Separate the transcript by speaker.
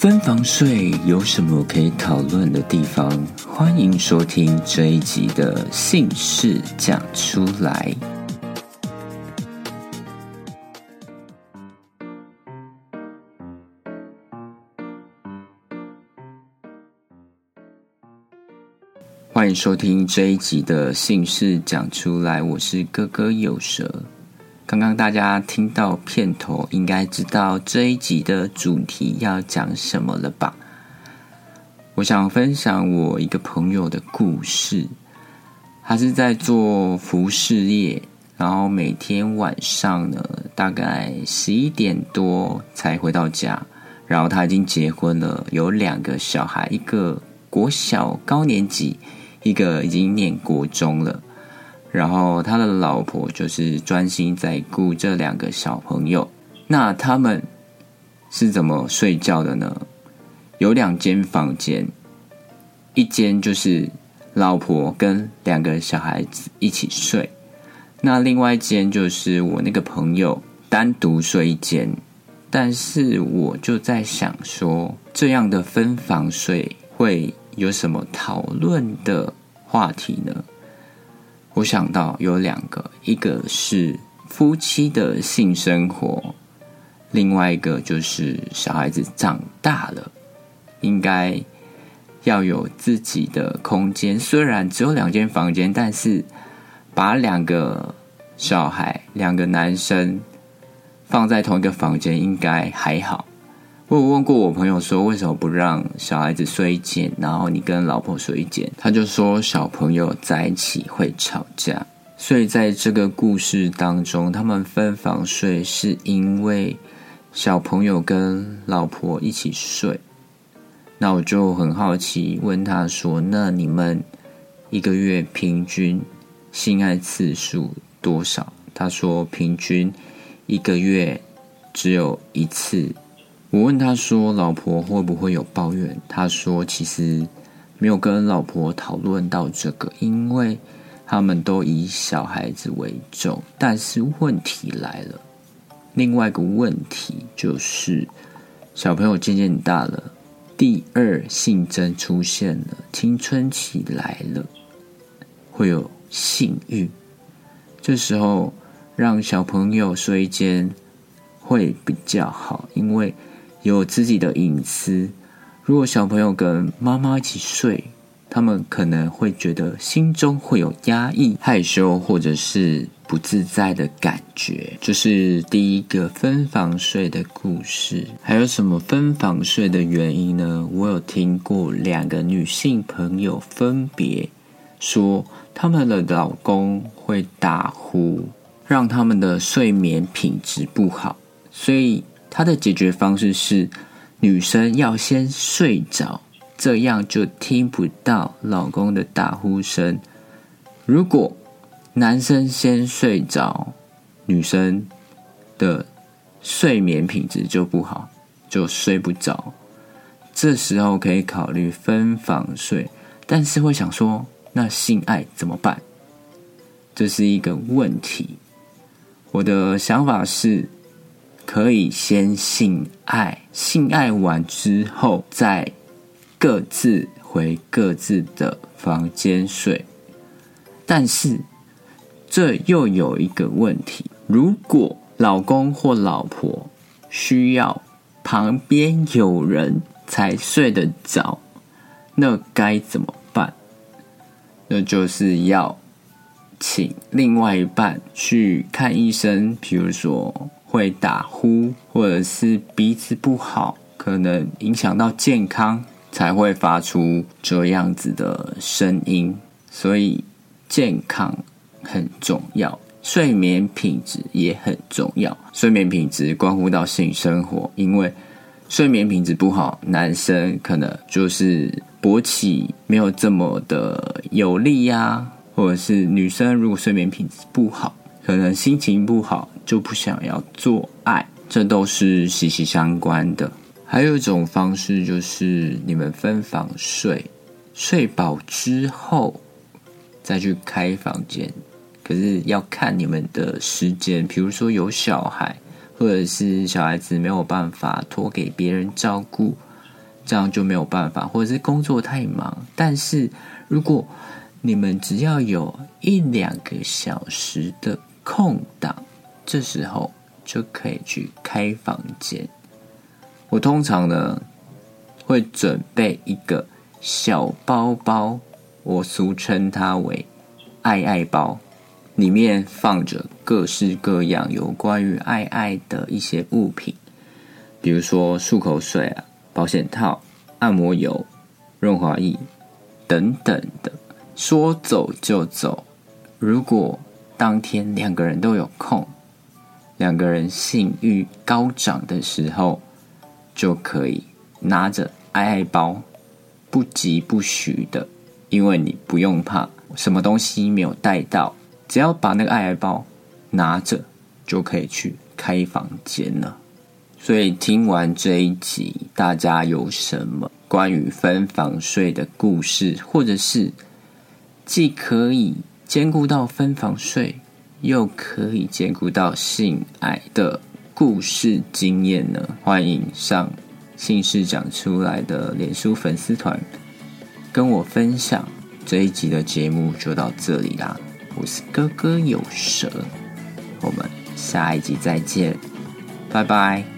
Speaker 1: 分房睡有什么可以讨论的地方？欢迎收听这一集的姓氏讲出来。欢迎收听这一集的姓氏讲出来，我是哥哥有舌。刚刚大家听到片头，应该知道这一集的主题要讲什么了吧？我想分享我一个朋友的故事。他是在做服饰业，然后每天晚上呢，大概十一点多才回到家。然后他已经结婚了，有两个小孩，一个国小高年级，一个已经念国中了。然后他的老婆就是专心在顾这两个小朋友。那他们是怎么睡觉的呢？有两间房间，一间就是老婆跟两个小孩子一起睡，那另外一间就是我那个朋友单独睡一间。但是我就在想说，这样的分房睡会有什么讨论的话题呢？我想到有两个，一个是夫妻的性生活，另外一个就是小孩子长大了，应该要有自己的空间。虽然只有两间房间，但是把两个小孩、两个男生放在同一个房间，应该还好。我有问过我朋友说，为什么不让小孩子睡一间，然后你跟老婆睡一间？他就说小朋友在一起会吵架，所以在这个故事当中，他们分房睡是因为小朋友跟老婆一起睡。那我就很好奇，问他说：“那你们一个月平均性爱次数多少？”他说：“平均一个月只有一次。”我问他说：“老婆会不会有抱怨？”他说：“其实没有跟老婆讨论到这个，因为他们都以小孩子为重。但是问题来了，另外一个问题就是小朋友渐渐大了，第二性征出现了，青春期来了，会有性欲。这时候让小朋友睡一间会比较好，因为。”有自己的隐私。如果小朋友跟妈妈一起睡，他们可能会觉得心中会有压抑、害羞或者是不自在的感觉。这是第一个分房睡的故事。还有什么分房睡的原因呢？我有听过两个女性朋友分别说，他们的老公会打呼，让他们的睡眠品质不好，所以。他的解决方式是，女生要先睡着，这样就听不到老公的打呼声。如果男生先睡着，女生的睡眠品质就不好，就睡不着。这时候可以考虑分房睡，但是会想说，那性爱怎么办？这是一个问题。我的想法是。可以先性爱，性爱完之后再各自回各自的房间睡。但是这又有一个问题：如果老公或老婆需要旁边有人才睡得着，那该怎么办？那就是要请另外一半去看医生，比如说。会打呼，或者是鼻子不好，可能影响到健康，才会发出这样子的声音。所以健康很重要，睡眠品质也很重要。睡眠品质关乎到性生活，因为睡眠品质不好，男生可能就是勃起没有这么的有力呀，或者是女生如果睡眠品质不好，可能心情不好。就不想要做爱，这都是息息相关的。还有一种方式就是你们分房睡，睡饱之后再去开房间。可是要看你们的时间，比如说有小孩，或者是小孩子没有办法托给别人照顾，这样就没有办法，或者是工作太忙。但是如果你们只要有一两个小时的空档，这时候就可以去开房间。我通常呢会准备一个小包包，我俗称它为“爱爱包”，里面放着各式各样有关于爱爱的一些物品，比如说漱口水啊、保险套、按摩油、润滑液等等的。说走就走，如果当天两个人都有空，两个人性欲高涨的时候。就可以拿着爱爱包，不急不徐的，因为你不用怕什么东西没有带到，只要把那个爱爱包拿着，就可以去开房间了。所以听完这一集，大家有什么关于分房睡的故事，或者是既可以兼顾到分房睡，又可以兼顾到性爱的？故事经验呢？欢迎上姓氏讲出来的脸书粉丝团跟我分享。这一集的节目就到这里啦，我是哥哥有蛇，我们下一集再见，拜拜。